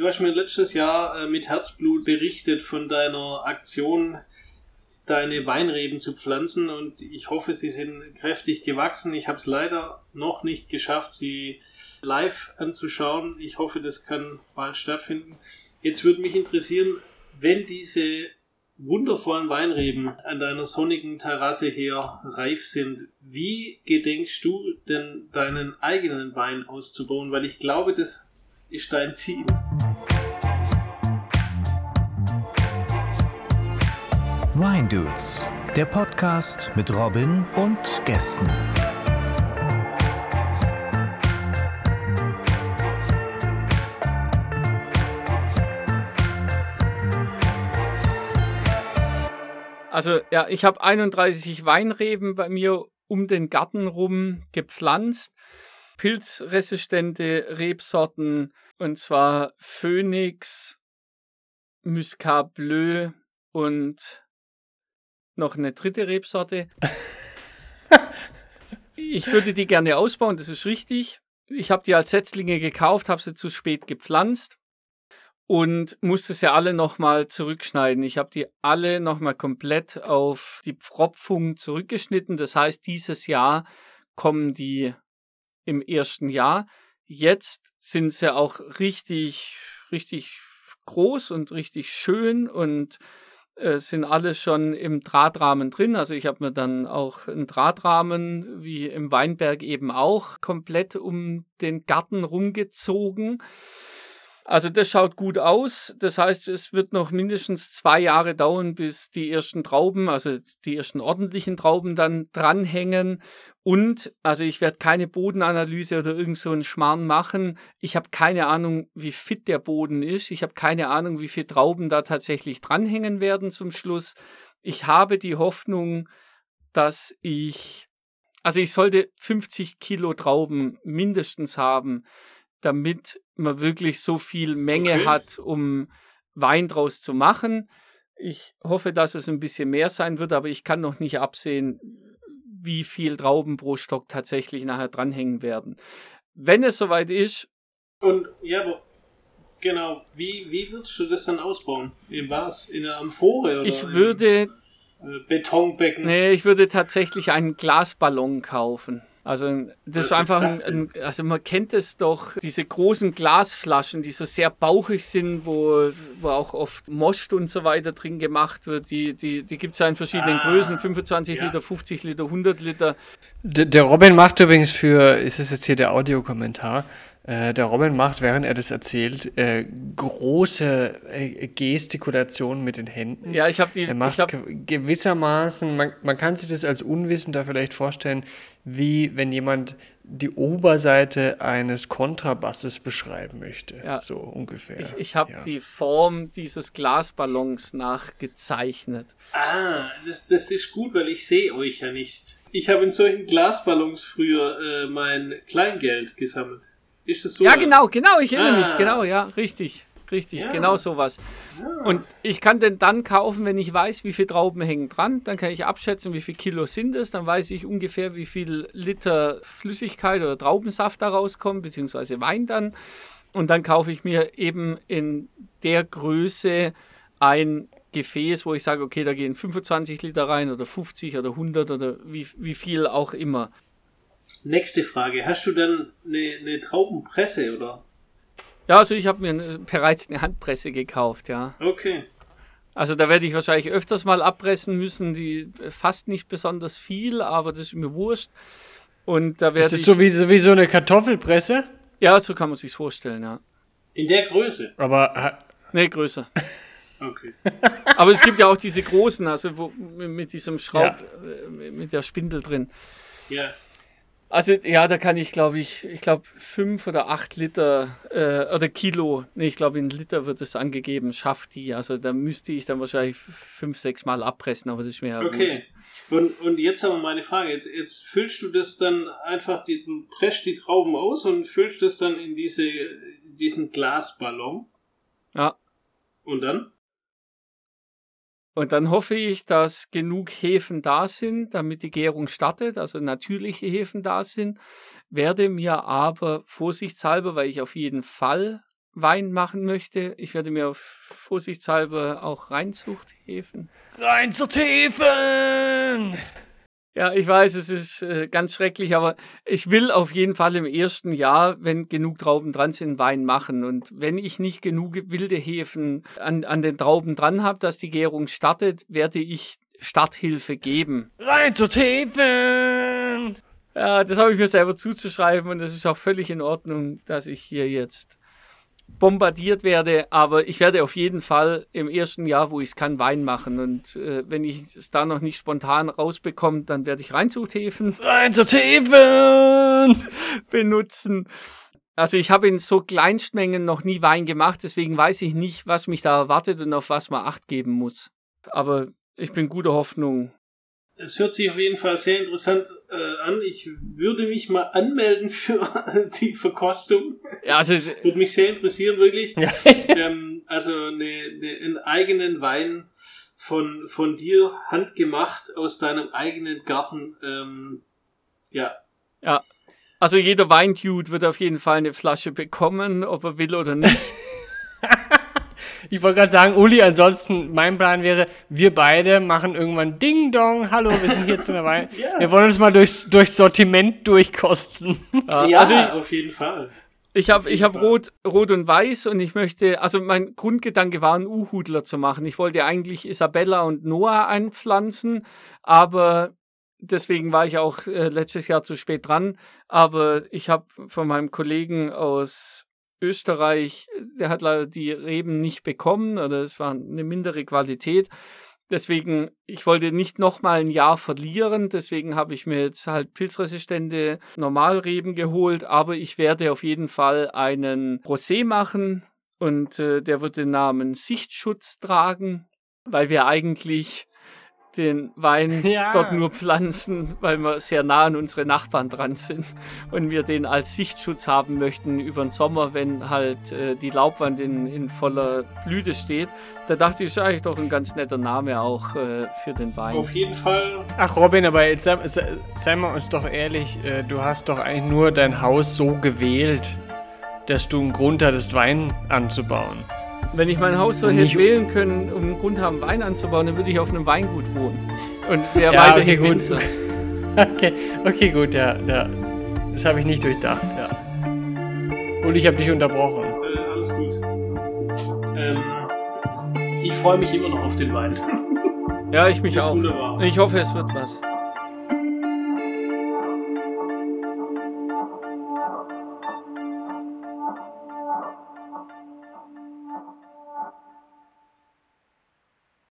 Du hast mir letztes Jahr äh, mit Herzblut berichtet von deiner Aktion, deine Weinreben zu pflanzen und ich hoffe, sie sind kräftig gewachsen. Ich habe es leider noch nicht geschafft, sie live anzuschauen. Ich hoffe, das kann bald stattfinden. Jetzt würde mich interessieren, wenn diese wundervollen Weinreben an deiner sonnigen Terrasse her reif sind, wie gedenkst du denn deinen eigenen Wein auszubauen? Weil ich glaube, das ist dein Ziel. Wine Dudes, der Podcast mit Robin und Gästen. Also ja, ich habe 31 Weinreben bei mir um den Garten rum gepflanzt. Pilzresistente Rebsorten und zwar Phoenix, Muscat Bleu und noch eine dritte Rebsorte. ich würde die gerne ausbauen, das ist richtig. Ich habe die als Setzlinge gekauft, habe sie zu spät gepflanzt und musste sie alle nochmal zurückschneiden. Ich habe die alle nochmal komplett auf die Pfropfung zurückgeschnitten. Das heißt, dieses Jahr kommen die im ersten Jahr. Jetzt sind sie auch richtig, richtig groß und richtig schön und äh, sind alle schon im Drahtrahmen drin. Also ich habe mir dann auch einen Drahtrahmen, wie im Weinberg eben auch, komplett um den Garten rumgezogen. Also das schaut gut aus. Das heißt, es wird noch mindestens zwei Jahre dauern, bis die ersten Trauben, also die ersten ordentlichen Trauben dann dranhängen. Und, also ich werde keine Bodenanalyse oder irgend so einen Schmarrn machen. Ich habe keine Ahnung, wie fit der Boden ist. Ich habe keine Ahnung, wie viele Trauben da tatsächlich dranhängen werden zum Schluss. Ich habe die Hoffnung, dass ich, also ich sollte 50 Kilo Trauben mindestens haben damit man wirklich so viel Menge okay. hat, um Wein draus zu machen. Ich hoffe, dass es ein bisschen mehr sein wird, aber ich kann noch nicht absehen, wie viel Trauben pro Stock tatsächlich nachher dranhängen werden. Wenn es soweit ist. Und ja, aber genau, wie, wie würdest du das dann ausbauen? In was? In einer Amphore? Oder ich würde. Betonbecken? Nee, ich würde tatsächlich einen Glasballon kaufen. Also das ist einfach ist ein, ein, also man kennt es doch, diese großen Glasflaschen, die so sehr bauchig sind, wo, wo auch oft Most und so weiter drin gemacht wird. Die, die, die gibt es ja in verschiedenen ah, Größen, 25 ja. Liter, 50 Liter, 100 Liter. Der, der Robin macht übrigens für, ist es jetzt hier der Audiokommentar, äh, der Robin macht, während er das erzählt, äh, große äh, Gestikulationen mit den Händen. Ja, ich habe die. Er macht hab, gewissermaßen, man, man kann sich das als Unwissender vielleicht vorstellen, wie wenn jemand die Oberseite eines Kontrabasses beschreiben möchte. Ja. So ungefähr. Ich, ich habe ja. die Form dieses Glasballons nachgezeichnet. Ah, das, das ist gut, weil ich sehe euch ja nicht. Ich habe in solchen Glasballons früher äh, mein Kleingeld gesammelt. Ist das so? Ja, genau, genau, ich erinnere ah. mich, genau, ja, richtig. Richtig, ja. genau sowas. Ja. Und ich kann den dann kaufen, wenn ich weiß, wie viele Trauben hängen dran. Dann kann ich abschätzen, wie viel Kilo sind es. Dann weiß ich ungefähr, wie viel Liter Flüssigkeit oder Traubensaft da rauskommt, beziehungsweise Wein dann. Und dann kaufe ich mir eben in der Größe ein Gefäß, wo ich sage, okay, da gehen 25 Liter rein oder 50 oder 100 oder wie, wie viel auch immer. Nächste Frage. Hast du dann eine, eine Traubenpresse oder? Ja, also ich habe mir bereits eine Handpresse gekauft, ja. Okay. Also da werde ich wahrscheinlich öfters mal abpressen müssen, die fast nicht besonders viel, aber das ist mir wurscht. Und da werde ist das so wie, so wie so eine Kartoffelpresse? Ja, so kann man sich vorstellen, ja. In der Größe? Aber. Nee, größer. Okay. Aber es gibt ja auch diese großen, also wo, mit diesem Schraub, ja. Äh, mit der Spindel drin. Ja. Also ja, da kann ich, glaube ich, ich glaube fünf oder acht Liter äh, oder Kilo, nee, ich glaube in Liter wird es angegeben, schafft die. Also da müsste ich dann wahrscheinlich fünf, sechs Mal abpressen, aber das ist mir ja Okay. Und, und jetzt aber meine Frage, jetzt, jetzt füllst du das dann einfach, die, du presst die Trauben aus und füllst das dann in diese, diesen Glasballon. Ja. Und dann? Und dann hoffe ich, dass genug Hefen da sind, damit die Gärung startet, also natürliche Hefen da sind, werde mir aber vorsichtshalber, weil ich auf jeden Fall Wein machen möchte. Ich werde mir vorsichtshalber auch Reinzuchthäfen. Reinzuchthäfen! Ja, ich weiß, es ist äh, ganz schrecklich, aber ich will auf jeden Fall im ersten Jahr, wenn genug Trauben dran sind, Wein machen. Und wenn ich nicht genug wilde Hefen an, an den Trauben dran habe, dass die Gärung startet, werde ich Starthilfe geben. Reinzuchthäfen! Ja, das habe ich mir selber zuzuschreiben und es ist auch völlig in Ordnung, dass ich hier jetzt bombardiert werde, aber ich werde auf jeden Fall im ersten Jahr, wo ich es kann, Wein machen. Und äh, wenn ich es da noch nicht spontan rausbekomme, dann werde ich Reinzuchthäfen Reinzuchthäfen! benutzen. Also ich habe in so Kleinstmengen noch nie Wein gemacht, deswegen weiß ich nicht, was mich da erwartet und auf was man Acht geben muss. Aber ich bin guter Hoffnung. Es hört sich auf jeden Fall sehr interessant äh, an. Ich würde mich mal anmelden für die Verkostung. Ja, also Würde mich sehr interessieren, wirklich. Ja. ähm, also eine, eine, einen eigenen Wein von, von dir handgemacht aus deinem eigenen Garten. Ähm, ja, Also jeder Weindude wird auf jeden Fall eine Flasche bekommen, ob er will oder nicht. Ich wollte gerade sagen, Uli, ansonsten, mein Plan wäre, wir beide machen irgendwann Ding Dong, hallo, wir sind hier zu einer Wein. Ja. Wir wollen uns mal durchs, durchs Sortiment durchkosten. Ja, ja also ich, auf jeden Fall. ich habe ich hab rot, rot und weiß und ich möchte, also mein Grundgedanke war, einen U-Hudler zu machen. Ich wollte eigentlich Isabella und Noah einpflanzen, aber deswegen war ich auch äh, letztes Jahr zu spät dran. Aber ich habe von meinem Kollegen aus Österreich, der hat leider die Reben nicht bekommen oder es war eine mindere Qualität. Deswegen, ich wollte nicht nochmal ein Jahr verlieren, deswegen habe ich mir jetzt halt pilzresistente Normalreben geholt, aber ich werde auf jeden Fall einen Rosé machen und äh, der wird den Namen Sichtschutz tragen, weil wir eigentlich den Wein Ja. dort nur pflanzen, weil wir sehr nah an unsere Nachbarn dran sind und wir den als Sichtschutz haben möchten über den Sommer, wenn halt äh, die Laubwand in, in voller Blüte steht. Da dachte ich, ist eigentlich doch ein ganz netter Name auch äh, für den Wein. Auf jeden Fall. Ach Robin, aber jetzt sei, sei, mal uns doch ehrlich, äh, du hast doch eigentlich nur dein Haus so gewählt, dass du einen Grund hattest, Wein anzubauen. Wenn ich mein Haus so hätte nicht- wählen können, um einen Grund haben, Wein anzubauen, dann würde ich auf einem Weingut wohnen. Und wäre Ja, weiterhin okay, gut. Winzer. Okay, okay, gut, ja, ja. Das habe ich nicht durchdacht, ja. Und ich habe dich unterbrochen. Äh, alles gut. Ähm, ich freue mich immer noch auf den Wein. Ja, ich mich Das ist auch. wunderbar. Ich hoffe, es wird was.